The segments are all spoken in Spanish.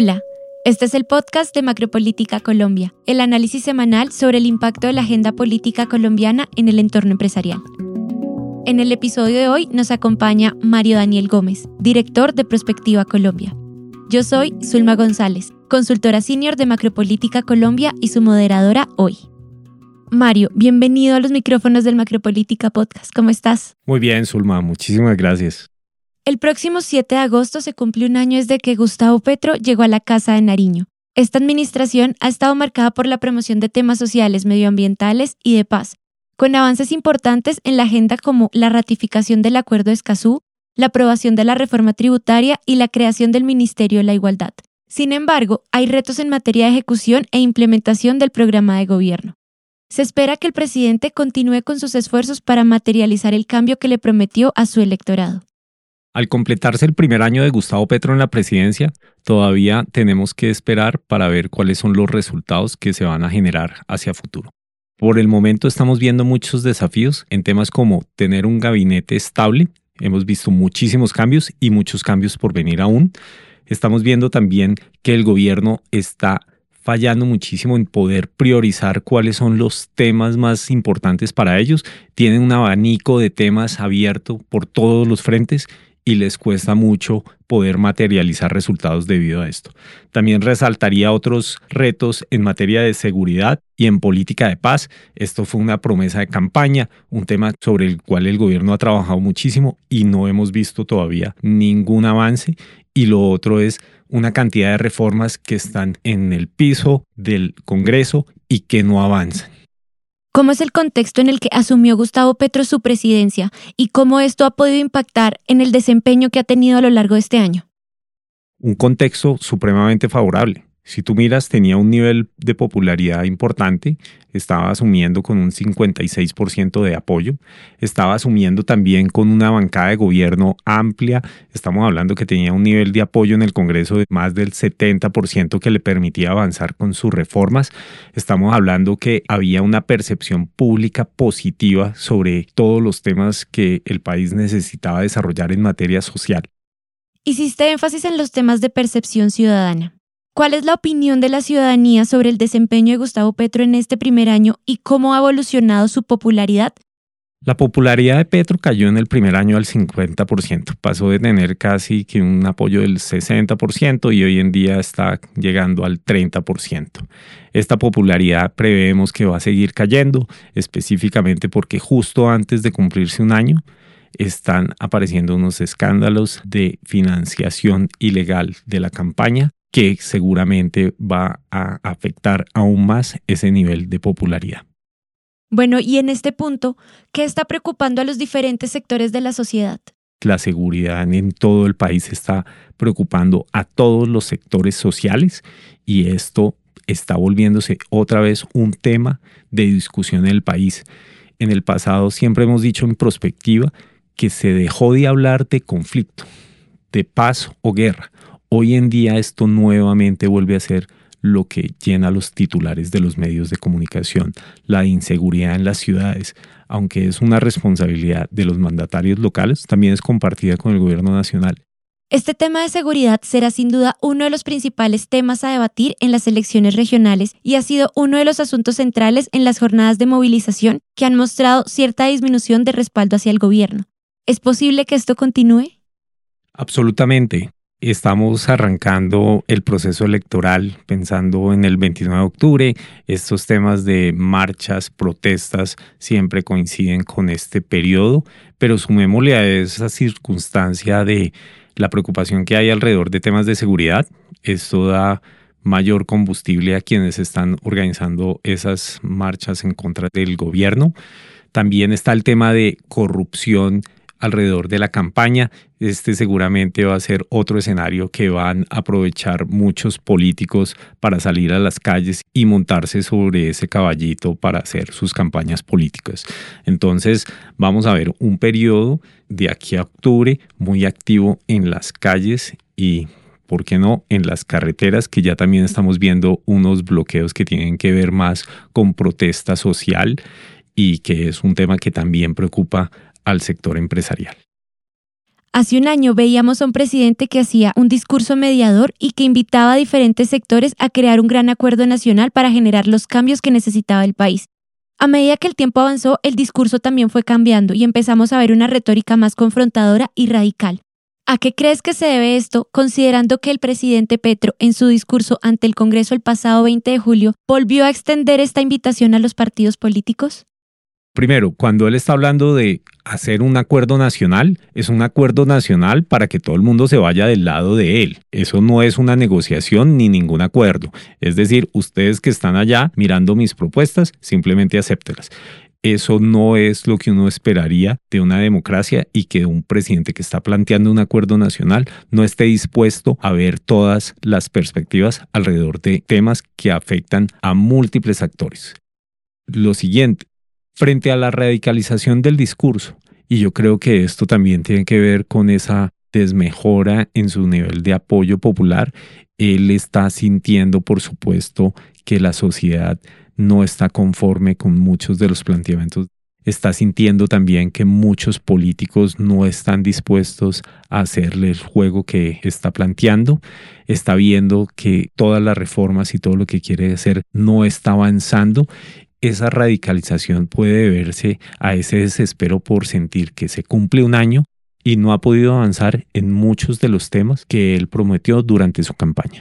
Hola, este es el podcast de Macropolítica Colombia, el análisis semanal sobre el impacto de la agenda política colombiana en el entorno empresarial. En el episodio de hoy nos acompaña Mario Daniel Gómez, director de Prospectiva Colombia. Yo soy Zulma González, consultora senior de Macropolítica Colombia y su moderadora hoy. Mario, bienvenido a los micrófonos del Macropolítica Podcast. ¿Cómo estás? Muy bien, Zulma, muchísimas gracias. El próximo 7 de agosto se cumple un año desde que Gustavo Petro llegó a la Casa de Nariño. Esta administración ha estado marcada por la promoción de temas sociales, medioambientales y de paz, con avances importantes en la agenda como la ratificación del Acuerdo de Escazú, la aprobación de la reforma tributaria y la creación del Ministerio de la Igualdad. Sin embargo, hay retos en materia de ejecución e implementación del programa de gobierno. Se espera que el presidente continúe con sus esfuerzos para materializar el cambio que le prometió a su electorado. Al completarse el primer año de Gustavo Petro en la presidencia, todavía tenemos que esperar para ver cuáles son los resultados que se van a generar hacia futuro. Por el momento estamos viendo muchos desafíos en temas como tener un gabinete estable. Hemos visto muchísimos cambios y muchos cambios por venir aún. Estamos viendo también que el gobierno está fallando muchísimo en poder priorizar cuáles son los temas más importantes para ellos. Tienen un abanico de temas abierto por todos los frentes y les cuesta mucho poder materializar resultados debido a esto. También resaltaría otros retos en materia de seguridad y en política de paz. Esto fue una promesa de campaña, un tema sobre el cual el gobierno ha trabajado muchísimo y no hemos visto todavía ningún avance. Y lo otro es una cantidad de reformas que están en el piso del Congreso y que no avanzan. ¿Cómo es el contexto en el que asumió Gustavo Petro su presidencia y cómo esto ha podido impactar en el desempeño que ha tenido a lo largo de este año? Un contexto supremamente favorable. Si tú miras, tenía un nivel de popularidad importante, estaba asumiendo con un 56% de apoyo, estaba asumiendo también con una bancada de gobierno amplia, estamos hablando que tenía un nivel de apoyo en el Congreso de más del 70% que le permitía avanzar con sus reformas, estamos hablando que había una percepción pública positiva sobre todos los temas que el país necesitaba desarrollar en materia social. Hiciste énfasis en los temas de percepción ciudadana. ¿Cuál es la opinión de la ciudadanía sobre el desempeño de Gustavo Petro en este primer año y cómo ha evolucionado su popularidad? La popularidad de Petro cayó en el primer año al 50%, pasó de tener casi que un apoyo del 60% y hoy en día está llegando al 30%. Esta popularidad prevemos que va a seguir cayendo, específicamente porque justo antes de cumplirse un año están apareciendo unos escándalos de financiación ilegal de la campaña que seguramente va a afectar aún más ese nivel de popularidad. Bueno, y en este punto, ¿qué está preocupando a los diferentes sectores de la sociedad? La seguridad en todo el país está preocupando a todos los sectores sociales y esto está volviéndose otra vez un tema de discusión en el país. En el pasado siempre hemos dicho en perspectiva que se dejó de hablar de conflicto, de paz o guerra. Hoy en día esto nuevamente vuelve a ser lo que llena los titulares de los medios de comunicación, la inseguridad en las ciudades, aunque es una responsabilidad de los mandatarios locales, también es compartida con el gobierno nacional. Este tema de seguridad será sin duda uno de los principales temas a debatir en las elecciones regionales y ha sido uno de los asuntos centrales en las jornadas de movilización que han mostrado cierta disminución de respaldo hacia el gobierno. ¿Es posible que esto continúe? Absolutamente. Estamos arrancando el proceso electoral pensando en el 29 de octubre. Estos temas de marchas, protestas, siempre coinciden con este periodo, pero sumémosle a esa circunstancia de la preocupación que hay alrededor de temas de seguridad. Esto da mayor combustible a quienes están organizando esas marchas en contra del gobierno. También está el tema de corrupción alrededor de la campaña. Este seguramente va a ser otro escenario que van a aprovechar muchos políticos para salir a las calles y montarse sobre ese caballito para hacer sus campañas políticas. Entonces vamos a ver un periodo de aquí a octubre muy activo en las calles y ¿por qué no? En las carreteras, que ya también estamos viendo unos bloqueos que tienen que ver más con protesta social y que es un tema que también preocupa al sector empresarial. Hace un año veíamos a un presidente que hacía un discurso mediador y que invitaba a diferentes sectores a crear un gran acuerdo nacional para generar los cambios que necesitaba el país. A medida que el tiempo avanzó, el discurso también fue cambiando y empezamos a ver una retórica más confrontadora y radical. ¿A qué crees que se debe esto, considerando que el presidente Petro, en su discurso ante el Congreso el pasado 20 de julio, volvió a extender esta invitación a los partidos políticos? Primero, cuando él está hablando de hacer un acuerdo nacional, es un acuerdo nacional para que todo el mundo se vaya del lado de él. Eso no es una negociación ni ningún acuerdo. Es decir, ustedes que están allá mirando mis propuestas, simplemente acéptelas. Eso no es lo que uno esperaría de una democracia y que un presidente que está planteando un acuerdo nacional no esté dispuesto a ver todas las perspectivas alrededor de temas que afectan a múltiples actores. Lo siguiente, frente a la radicalización del discurso. Y yo creo que esto también tiene que ver con esa desmejora en su nivel de apoyo popular. Él está sintiendo, por supuesto, que la sociedad no está conforme con muchos de los planteamientos. Está sintiendo también que muchos políticos no están dispuestos a hacerle el juego que está planteando. Está viendo que todas las reformas y todo lo que quiere hacer no está avanzando esa radicalización puede deberse a ese desespero por sentir que se cumple un año y no ha podido avanzar en muchos de los temas que él prometió durante su campaña.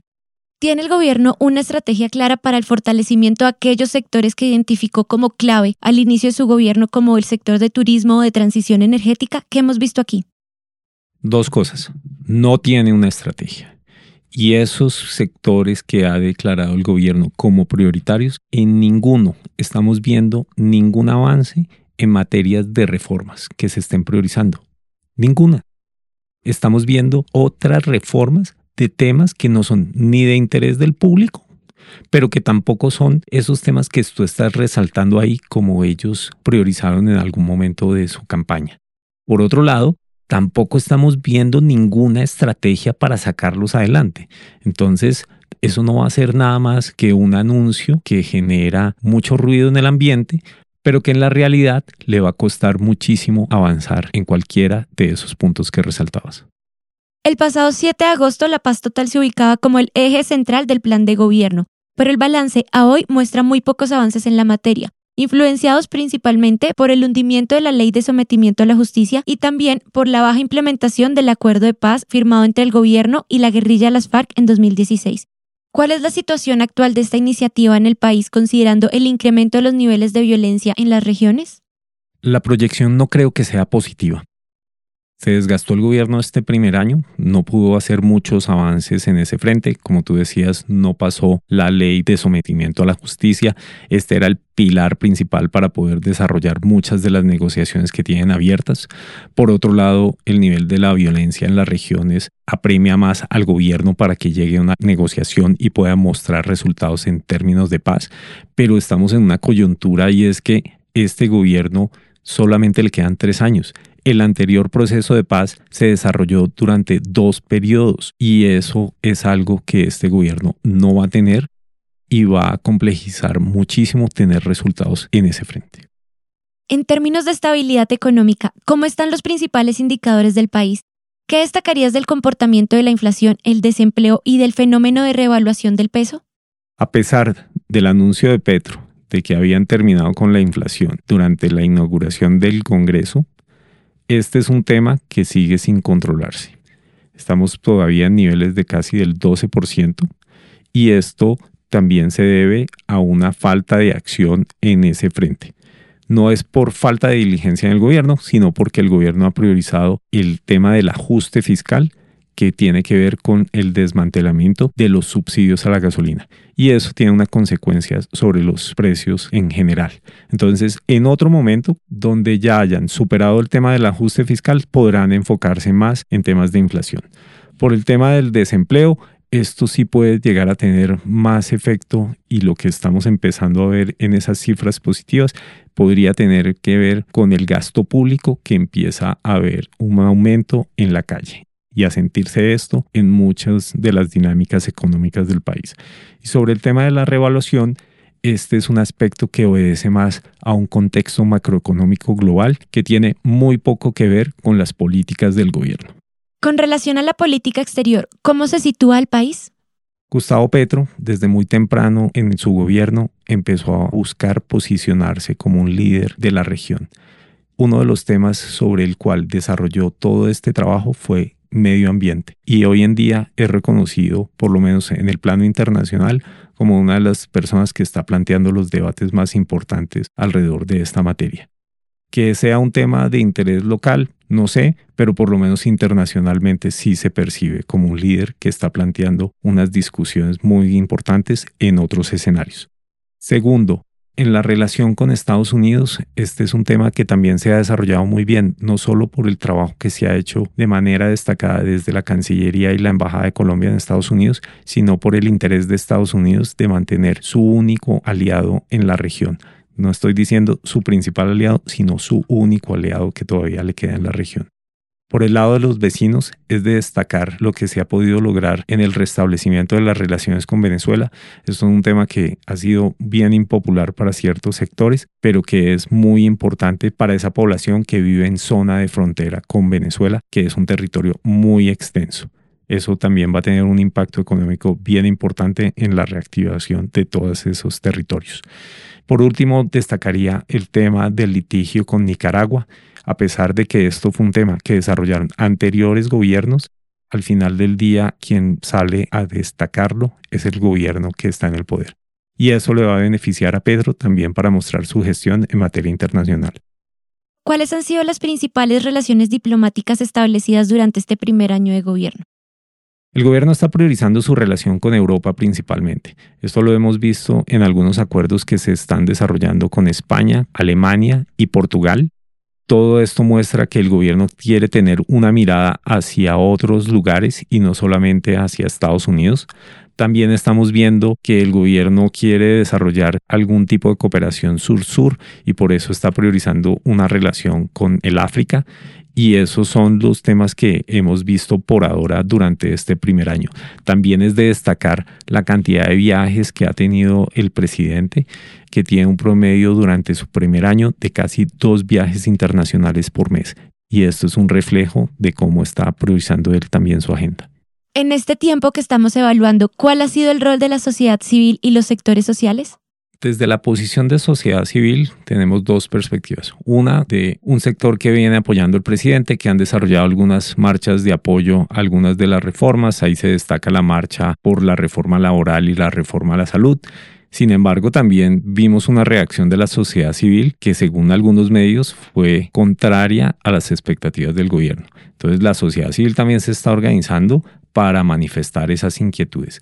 ¿Tiene el gobierno una estrategia clara para el fortalecimiento de aquellos sectores que identificó como clave al inicio de su gobierno como el sector de turismo o de transición energética que hemos visto aquí? Dos cosas. No tiene una estrategia y esos sectores que ha declarado el gobierno como prioritarios, en ninguno estamos viendo ningún avance en materias de reformas que se estén priorizando. Ninguna. Estamos viendo otras reformas de temas que no son ni de interés del público, pero que tampoco son esos temas que tú estás resaltando ahí como ellos priorizaron en algún momento de su campaña. Por otro lado, tampoco estamos viendo ninguna estrategia para sacarlos adelante. Entonces, eso no va a ser nada más que un anuncio que genera mucho ruido en el ambiente, pero que en la realidad le va a costar muchísimo avanzar en cualquiera de esos puntos que resaltabas. El pasado 7 de agosto la paz total se ubicaba como el eje central del plan de gobierno, pero el balance a hoy muestra muy pocos avances en la materia, influenciados principalmente por el hundimiento de la ley de sometimiento a la justicia y también por la baja implementación del acuerdo de paz firmado entre el gobierno y la guerrilla de las FARC en 2016. ¿Cuál es la situación actual de esta iniciativa en el país considerando el incremento de los niveles de violencia en las regiones? La proyección no creo que sea positiva. Se desgastó el gobierno este primer año, no pudo hacer muchos avances en ese frente, como tú decías, no pasó la ley de sometimiento a la justicia, este era el pilar principal para poder desarrollar muchas de las negociaciones que tienen abiertas. Por otro lado, el nivel de la violencia en las regiones apremia más al gobierno para que llegue a una negociación y pueda mostrar resultados en términos de paz, pero estamos en una coyuntura y es que este gobierno solamente le quedan tres años el anterior proceso de paz se desarrolló durante dos periodos y eso es algo que este gobierno no va a tener y va a complejizar muchísimo tener resultados en ese frente. En términos de estabilidad económica, ¿cómo están los principales indicadores del país? ¿Qué destacarías del comportamiento de la inflación, el desempleo y del fenómeno de revaluación del peso? A pesar del anuncio de Petro de que habían terminado con la inflación durante la inauguración del Congreso, este es un tema que sigue sin controlarse. Estamos todavía en niveles de casi del 12% y esto también se debe a una falta de acción en ese frente. No es por falta de diligencia en el gobierno, sino porque el gobierno ha priorizado el tema del ajuste fiscal que tiene que ver con el desmantelamiento de los subsidios a la gasolina. Y eso tiene una consecuencia sobre los precios en general. Entonces, en otro momento, donde ya hayan superado el tema del ajuste fiscal, podrán enfocarse más en temas de inflación. Por el tema del desempleo, esto sí puede llegar a tener más efecto y lo que estamos empezando a ver en esas cifras positivas podría tener que ver con el gasto público que empieza a haber un aumento en la calle y a sentirse esto en muchas de las dinámicas económicas del país. Y sobre el tema de la revaluación, este es un aspecto que obedece más a un contexto macroeconómico global que tiene muy poco que ver con las políticas del gobierno. Con relación a la política exterior, ¿cómo se sitúa el país? Gustavo Petro, desde muy temprano en su gobierno, empezó a buscar posicionarse como un líder de la región. Uno de los temas sobre el cual desarrolló todo este trabajo fue medio ambiente y hoy en día es reconocido, por lo menos en el plano internacional, como una de las personas que está planteando los debates más importantes alrededor de esta materia. Que sea un tema de interés local, no sé, pero por lo menos internacionalmente sí se percibe como un líder que está planteando unas discusiones muy importantes en otros escenarios. Segundo, en la relación con Estados Unidos, este es un tema que también se ha desarrollado muy bien, no solo por el trabajo que se ha hecho de manera destacada desde la Cancillería y la Embajada de Colombia en Estados Unidos, sino por el interés de Estados Unidos de mantener su único aliado en la región. No estoy diciendo su principal aliado, sino su único aliado que todavía le queda en la región. Por el lado de los vecinos, es de destacar lo que se ha podido lograr en el restablecimiento de las relaciones con Venezuela. Esto es un tema que ha sido bien impopular para ciertos sectores, pero que es muy importante para esa población que vive en zona de frontera con Venezuela, que es un territorio muy extenso. Eso también va a tener un impacto económico bien importante en la reactivación de todos esos territorios. Por último, destacaría el tema del litigio con Nicaragua a pesar de que esto fue un tema que desarrollaron anteriores gobiernos, al final del día quien sale a destacarlo es el gobierno que está en el poder. Y eso le va a beneficiar a Pedro también para mostrar su gestión en materia internacional. ¿Cuáles han sido las principales relaciones diplomáticas establecidas durante este primer año de gobierno? El gobierno está priorizando su relación con Europa principalmente. Esto lo hemos visto en algunos acuerdos que se están desarrollando con España, Alemania y Portugal todo esto muestra que el gobierno quiere tener una mirada hacia otros lugares y no solamente hacia Estados Unidos. También estamos viendo que el gobierno quiere desarrollar algún tipo de cooperación sur-sur y por eso está priorizando una relación con el África y esos son los temas que hemos visto por ahora durante este primer año. También es de destacar la cantidad de viajes que ha tenido el presidente, que tiene un promedio durante su primer año de casi dos viajes internacionales por mes. Y esto es un reflejo de cómo está priorizando él también su agenda. En este tiempo que estamos evaluando, ¿cuál ha sido el rol de la sociedad civil y los sectores sociales? Desde la posición de sociedad civil tenemos dos perspectivas. Una de un sector que viene apoyando al presidente, que han desarrollado algunas marchas de apoyo a algunas de las reformas. Ahí se destaca la marcha por la reforma laboral y la reforma a la salud. Sin embargo, también vimos una reacción de la sociedad civil que, según algunos medios, fue contraria a las expectativas del gobierno. Entonces, la sociedad civil también se está organizando para manifestar esas inquietudes.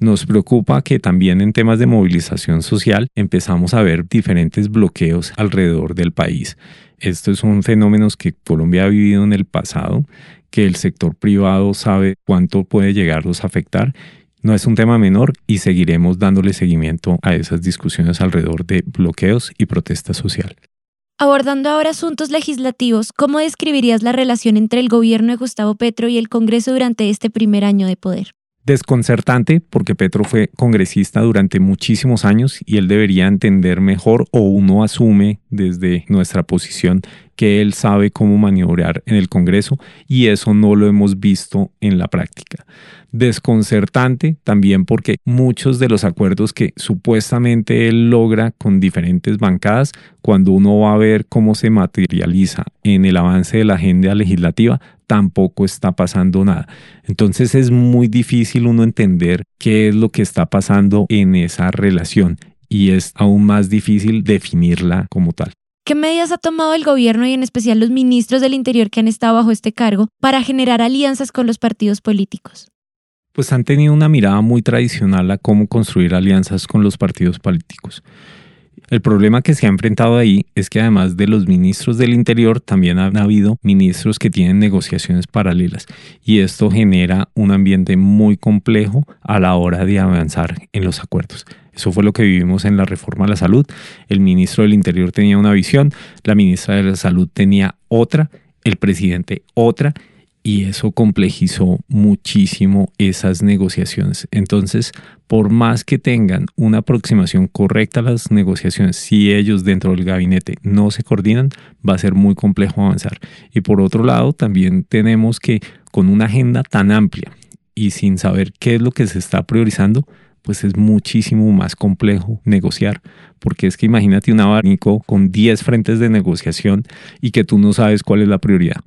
Nos preocupa que también en temas de movilización social empezamos a ver diferentes bloqueos alrededor del país. Esto es un fenómeno que Colombia ha vivido en el pasado, que el sector privado sabe cuánto puede llegarlos a afectar. No es un tema menor y seguiremos dándole seguimiento a esas discusiones alrededor de bloqueos y protesta social. Abordando ahora asuntos legislativos, ¿cómo describirías la relación entre el gobierno de Gustavo Petro y el Congreso durante este primer año de poder? desconcertante porque Petro fue congresista durante muchísimos años y él debería entender mejor o uno asume desde nuestra posición que él sabe cómo maniobrar en el Congreso y eso no lo hemos visto en la práctica. Desconcertante también porque muchos de los acuerdos que supuestamente él logra con diferentes bancadas, cuando uno va a ver cómo se materializa en el avance de la agenda legislativa, tampoco está pasando nada. Entonces es muy difícil uno entender qué es lo que está pasando en esa relación y es aún más difícil definirla como tal. ¿Qué medidas ha tomado el gobierno y en especial los ministros del Interior que han estado bajo este cargo para generar alianzas con los partidos políticos? Pues han tenido una mirada muy tradicional a cómo construir alianzas con los partidos políticos. El problema que se ha enfrentado ahí es que además de los ministros del Interior, también han habido ministros que tienen negociaciones paralelas y esto genera un ambiente muy complejo a la hora de avanzar en los acuerdos. Eso fue lo que vivimos en la reforma a la salud. El ministro del Interior tenía una visión, la ministra de la Salud tenía otra, el presidente otra y eso complejizó muchísimo esas negociaciones. Entonces, por más que tengan una aproximación correcta a las negociaciones, si ellos dentro del gabinete no se coordinan, va a ser muy complejo avanzar. Y por otro lado, también tenemos que con una agenda tan amplia y sin saber qué es lo que se está priorizando, pues es muchísimo más complejo negociar, porque es que imagínate un abanico con 10 frentes de negociación y que tú no sabes cuál es la prioridad.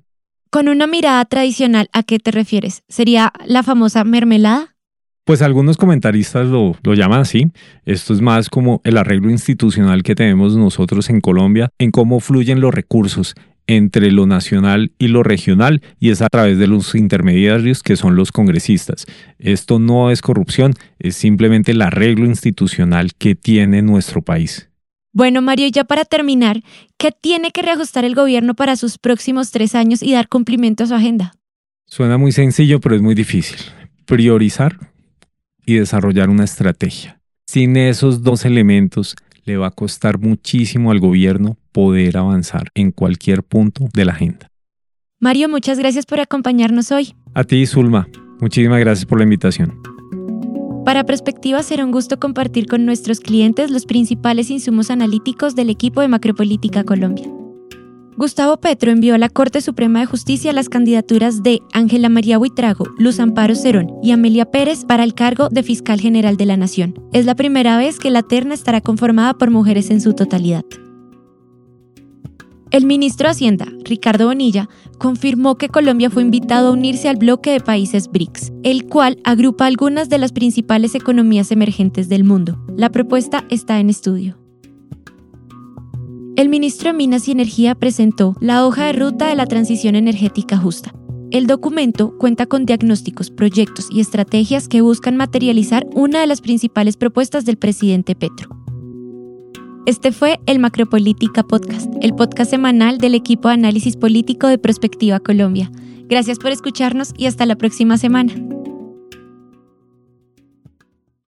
Con una mirada tradicional, ¿a qué te refieres? ¿Sería la famosa mermelada? Pues algunos comentaristas lo, llaman así. Esto es más como el arreglo institucional que tenemos nosotros en Colombia en cómo fluyen los recursos entre lo nacional y lo regional y es a través de los intermediarios que son los congresistas. Esto no es corrupción, es simplemente el arreglo institucional que tiene nuestro país. Bueno, Mario, ya para terminar, ¿qué tiene que reajustar el gobierno para sus próximos tres años y dar cumplimiento a su agenda? Suena muy sencillo, pero es muy difícil. Priorizar y desarrollar una estrategia. Sin esos dos elementos, le va a costar muchísimo al gobierno poder avanzar en cualquier punto de la agenda. Mario, muchas gracias por acompañarnos hoy. A ti, Zulma. Muchísimas gracias por la invitación. Para Perspectiva será un gusto compartir con nuestros clientes los principales insumos analíticos del equipo de Macropolítica Colombia. Gustavo Petro envió a la Corte Suprema de Justicia las candidaturas de Ángela María Buitrago, Luz Amparo Cerón y Amelia Pérez para el cargo de Fiscal General de la Nación. Es la primera vez que la terna estará conformada por mujeres en su totalidad. El ministro de Hacienda, Ricardo Bonilla, confirmó que Colombia fue invitado a unirse al bloque de países BRICS, el cual agrupa algunas de las principales economías emergentes del mundo. La propuesta está en estudio. El ministro de Minas y Energía presentó la hoja de ruta de la transición energética justa. El documento cuenta con diagnósticos, proyectos y estrategias que buscan materializar una de las principales propuestas del presidente Petro, este fue el Macropolítica Podcast, el podcast semanal del equipo de análisis político de Prospectiva Colombia. Gracias por escucharnos y hasta la próxima semana.